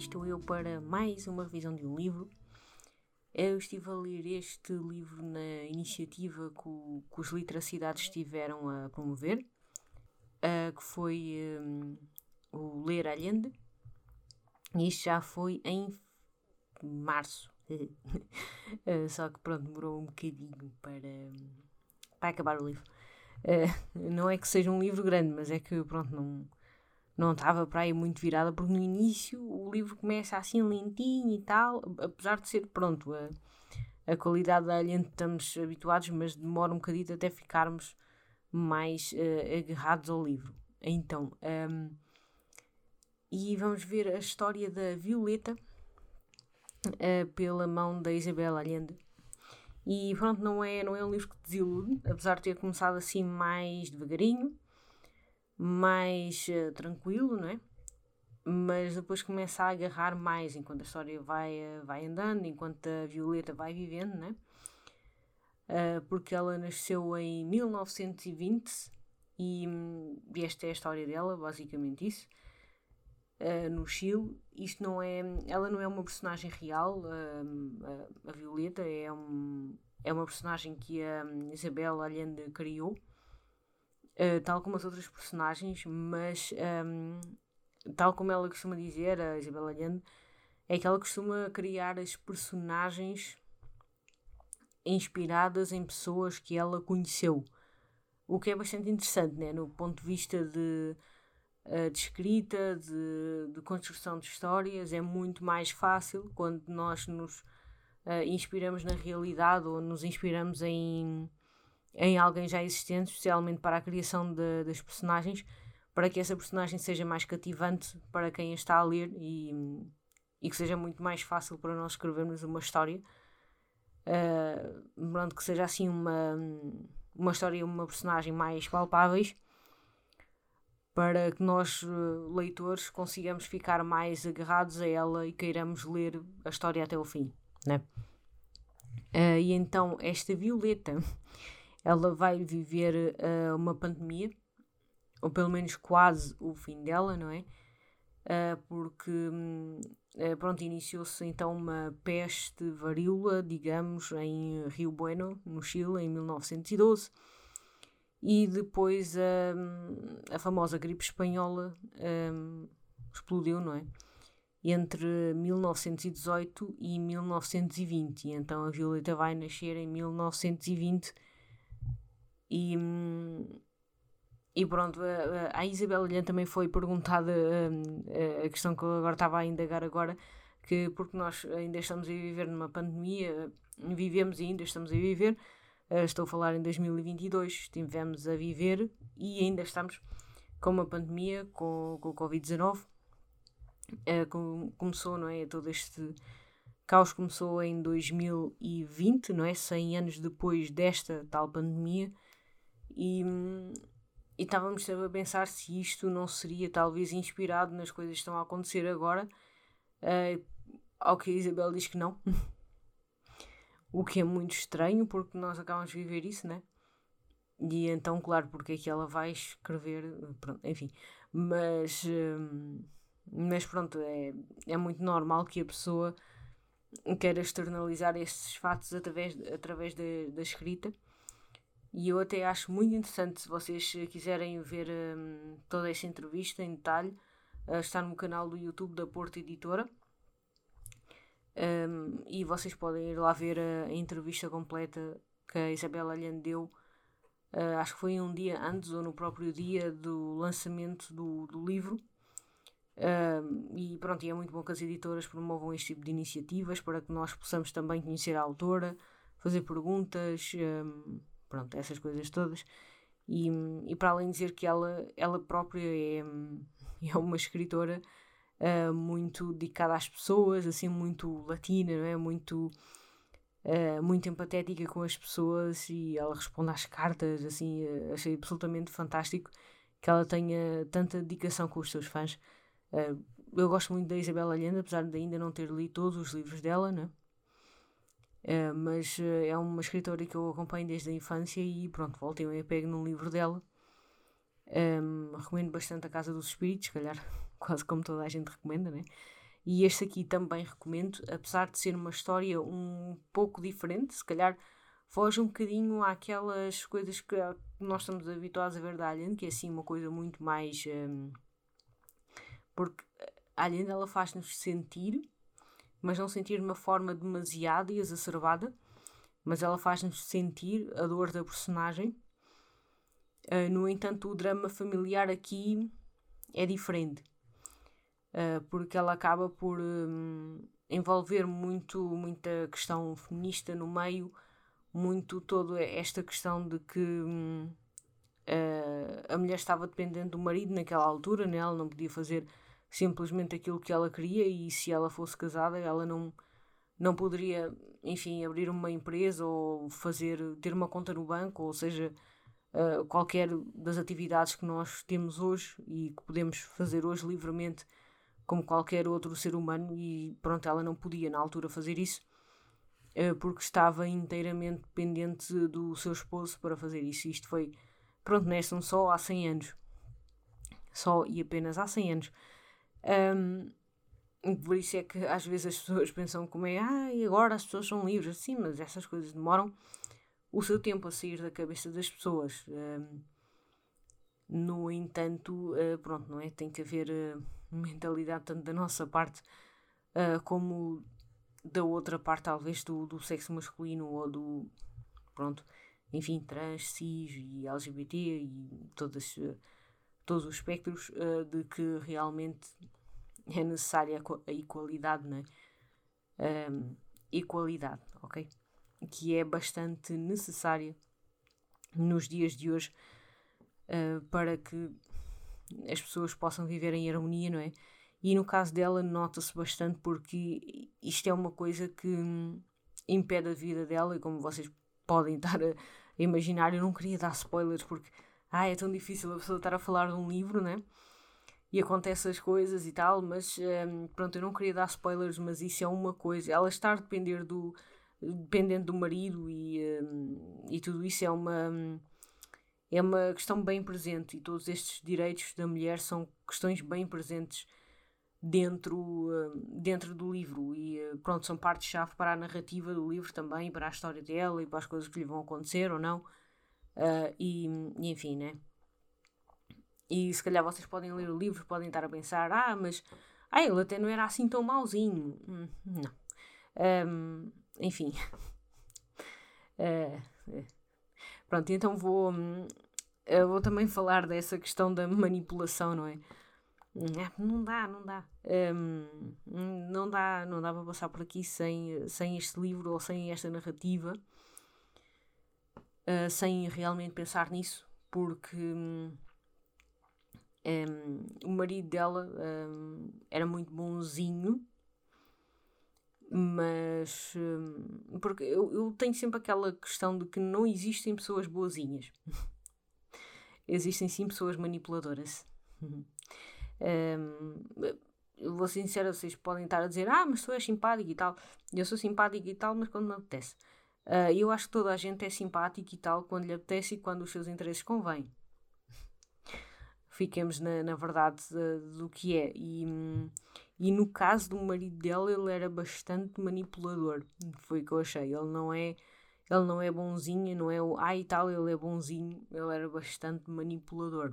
estou eu para mais uma revisão de um livro. Eu estive a ler este livro na iniciativa que, os Literacidades estiveram a promover, uh, que foi um, o Ler Allende. Isto já foi em março. uh, só que pronto, demorou um bocadinho para, para acabar o livro. Uh, não é que seja um livro grande, mas é que pronto, não não estava para aí muito virada, porque no início o livro começa assim lentinho e tal, apesar de ser pronto, a, a qualidade da alien estamos habituados, mas demora um bocadinho até ficarmos mais uh, agarrados ao livro. Então, um, e vamos ver a história da Violeta uh, pela mão da Isabel Allende. E pronto, não é, não é um livro que desilude, apesar de ter começado assim mais devagarinho mais uh, tranquilo, não é? Mas depois começa a agarrar mais enquanto a história vai, uh, vai andando, enquanto a Violeta vai vivendo, né? Uh, porque ela nasceu em 1920 e, e, esta é a história dela, basicamente isso. No Chile, isto não é, ela não é uma personagem real, a, Violeta é, um, é uma personagem que a Isabel Allende criou eh, tal como as outras personagens, mas um, tal como ela costuma dizer, a Isabel Allende, é que ela costuma criar as personagens inspiradas em pessoas que ela conheceu. O que é bastante interessante, né? no ponto de vista de, uh, de escrita, de, de, construção de histórias, é muito mais fácil quando nós nos uh, inspiramos na realidade ou nos inspiramos em em alguém já existente, especialmente para a criação de, das personagens, para que essa personagem seja mais cativante para quem a está a ler e, e que seja muito mais fácil para nós escrevermos uma história. Uh, que seja assim uma, uma história uma personagem mais palpáveis para que nós, leitores, consigamos ficar mais agarrados a ela e queiramos ler a história até o fim, né? Uh, e então, esta Violeta ela vai viver uh, uma pandemia, ou pelo menos quase o fim dela, não é? Uh, porque uh, pronto, iniciou-se então uma peste varíola, digamos, em Rio Bueno, no Chile, em 1912, e depois a famosa gripe espanhola um, explodiu, não é? Entre 1918 e 1920, e então a Violeta vai nascer em 1920 e, e pronto, a, a Isabel também foi perguntada a, a questão que eu agora estava a indagar agora, que porque nós ainda estamos a viver numa pandemia, vivemos e ainda estamos a viver, eh, estou a falar em 2022, estivemos a viver e ainda estamos com uma pandemia, com, com o Covid-19, eh, começou, não é, todo este caos começou em 2020, não é, 100 anos depois desta tal pandemia, e, estávamos sempre a pensar se isto não seria talvez inspirado nas coisas que estão a acontecer agora. Uh, ao que a Isabel diz que não. o que é muito estranho porque nós acabamos de viver isso, né? E então, claro, porque é que ela vai escrever, pronto, enfim. Mas, hum, mas pronto, é, é muito normal que a pessoa queira externalizar estes fatos através, através da, da escrita. E eu até acho muito interessante, se vocês quiserem ver um, toda esta entrevista em detalhe, uh, está no canal do YouTube da Porta Editora. Um, e vocês podem ir lá ver a, a entrevista completa que a Isabela Alhan deu. Uh, acho que foi um dia antes ou no próprio dia do lançamento do, do livro. Um, e pronto, e é muito bom que as editoras promovam este tipo de iniciativas para que nós possamos também conhecer a autora, fazer perguntas. Um, pronto, essas coisas todas. E, e para além de dizer que ela, ela própria é, é uma escritora uh, muito dedicada às pessoas, assim, muito latina, não é? Muito, uh, muito empatética com as pessoas e ela responde às cartas, assim, uh, achei absolutamente fantástico que ela tenha tanta dedicação com os seus fãs. eu gosto muito da Isabela Allende, apesar de ainda não ter lido todos os livros dela, não é? Uh, mas uh, é uma escritora que eu acompanho desde a infância e pronto, voltei e pego num livro dela. Um, recomendo bastante A Casa dos Espíritos, se calhar quase como toda a gente recomenda, né? E este aqui também recomendo, apesar de ser uma história um pouco diferente, se calhar foge um bocadinho àquelas coisas que nós estamos habituados a ver da Alien, que é assim uma coisa muito mais. Um, porque a Alien ela faz-nos sentir, mas não sentir de uma forma demasiado e exacerbada, mas ela faz-nos sentir a dor da personagem. Uh, no entanto, o drama familiar aqui é diferente, uh, porque ela acaba por um, envolver muito, muita questão feminista no meio muito toda esta questão de que hum, a mulher estava dependente do marido naquela altura, né? ela não podia fazer simplesmente aquilo que ela queria e se ela fosse casada ela não, não poderia, enfim, abrir uma empresa ou fazer, ter uma conta no banco, ou seja, uh, qualquer das atividades que nós temos hoje e que podemos fazer hoje livremente como qualquer outro ser humano e pronto, ela não podia na altura fazer isso eh, porque estava inteiramente dependente do seu esposo para fazer isso. Isto foi, pronto, nestam só há 100 anos. Só e apenas há 100 anos. Um, por isso é que às vezes as pessoas pensam como é, ah, e agora as pessoas são livres. Sim, mas essas coisas demoram o seu tempo a sair da cabeça das pessoas. Um, no entanto, uh, pronto, não é? Tem que haver uh, mentalidade tanto da nossa parte uh, como da outra parte, talvez, do, do sexo masculino ou do. Pronto, enfim, trans, cis e LGBT e todas, todos os espectros uh, de que realmente é necessária a equalidade, né? Um, equalidade, ok? Que é bastante necessária nos dias de hoje uh, para que as pessoas possam viver em harmonia, não é? E no caso dela, nota-se bastante porque isto é uma coisa que impede a vida dela, e como vocês podem estar a imaginar, eu não queria dar spoilers porque ah, é tão difícil a pessoa estar a falar de um livro, né? E acontece as coisas e tal, mas um, pronto, eu não queria dar spoilers, mas isso é uma coisa. Ela estar a depender do, dependendo do marido e, um, e tudo isso é uma. é uma questão bem presente e todos estes direitos da mulher são questões bem presentes dentro, hum, dentro do livro e eh, pronto, são partes-chave para a narrativa do livro também, para a história dela e para as coisas que lhe vão acontecer ou não uh, e, e, enfim, né? E se calhar vocês podem ler o livro, podem estar a pensar ah, mas ah, ele até não era assim tão mauzinho. Hum, não. Um, enfim. Uh, pronto, então vou hum, vou também falar dessa questão da manipulação, não é? É, não dá, não dá. Um, não dá, não dá para passar por aqui sem, sem este livro ou sem esta narrativa, uh, sem realmente pensar nisso, porque um, o marido dela um, era muito bonzinho, mas porque eu, eu tenho sempre aquela questão de que não existem pessoas boazinhas. existem sim pessoas manipuladoras. Um, vou ser sincera, vocês podem estar a dizer, ah, mas tu és simpático e tal. Eu sou simpático e tal, mas quando me apetece. Uh, eu acho que toda a gente é simpática e tal quando lhe apetece e quando os seus interesses convêm. Fiquemos na, na verdade do que é. E, e no caso do marido dela, ele era bastante manipulador. Foi o que eu achei. Ele não é, ele não é bonzinho, não é o ah e tal, ele é bonzinho. Ele era bastante manipulador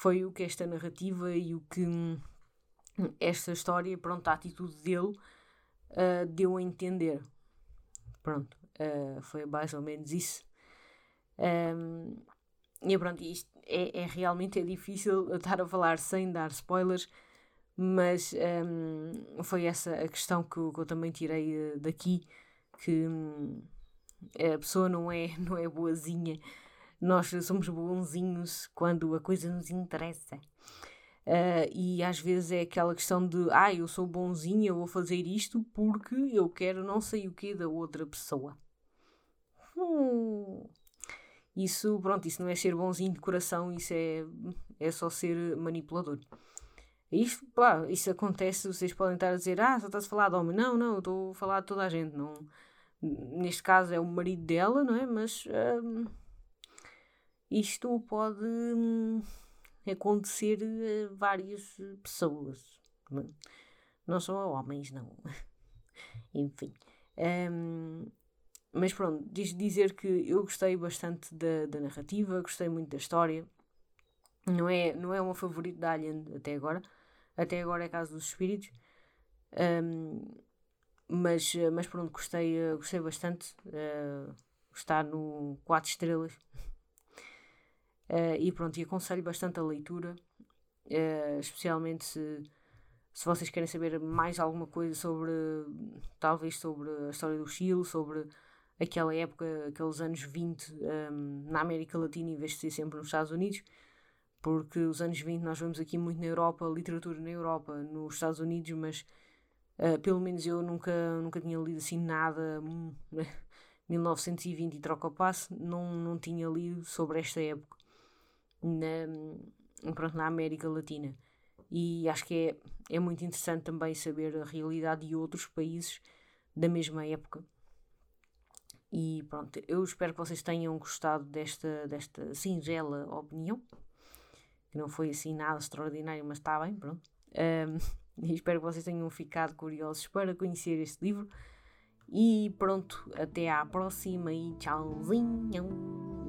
foi o que esta narrativa e o que hum, esta história, pronto, a atitude dele uh, deu a entender. Pronto, uh, foi mais ou menos isso. Um, e pronto, isto é, é, realmente é difícil estar a falar sem dar spoilers, mas um, foi essa a questão que que eu também tirei uh, daqui, que um, a pessoa não é, não é boazinha, nós somos bonzinhos quando a coisa nos interessa. Uh, e às vezes é aquela questão de ah, eu sou bonzinho, eu vou fazer isto porque eu quero não sei o que da outra pessoa. Hum. Isso, pronto, isso não é ser bonzinho de coração, isso é, é só ser manipulador. Isto, pá, isso acontece, vocês podem estar a dizer, ah, só estás a falar de homem. Não, não, estou a falar de toda a gente. Não, neste caso é o marido dela, não é? Mas. Uh, isto pode hum, acontecer a várias pessoas. Não, Não só a homens, não. Enfim. Um, mas pronto, diz dizer que eu gostei bastante da, da narrativa, gostei muito da história. Não é, não é o meu favorito da Alien até agora. Até agora é Casa dos Espíritos. Um, mas, mas pronto, gostei, gostei bastante. Uh, está no 4 estrelas. Uh, e pronto, e aconselho bastante a leitura, uh, especialmente se, se vocês querem saber mais alguma coisa sobre, talvez sobre a história do Chile, sobre aquela época, aqueles anos 20 um, na América Latina em vez de ser sempre nos Estados Unidos, porque os anos 20 nós vemos aqui muito na Europa, literatura na Europa, nos Estados Unidos, mas uh, pelo menos eu nunca, nunca tinha lido assim nada. 1920 hum, e troca o passe, não, não tinha lido sobre esta época na, pronto, na América Latina. E acho que é, é muito interessante também saber a realidade de outros países da mesma época. E pronto, eu espero que vocês tenham gostado desta, desta singela opinião, que não foi assim nada extraordinário, mas está bem, pronto. Um, e espero que vocês tenham ficado curiosos para conhecer este livro. E pronto, até à próxima e tchauzinho!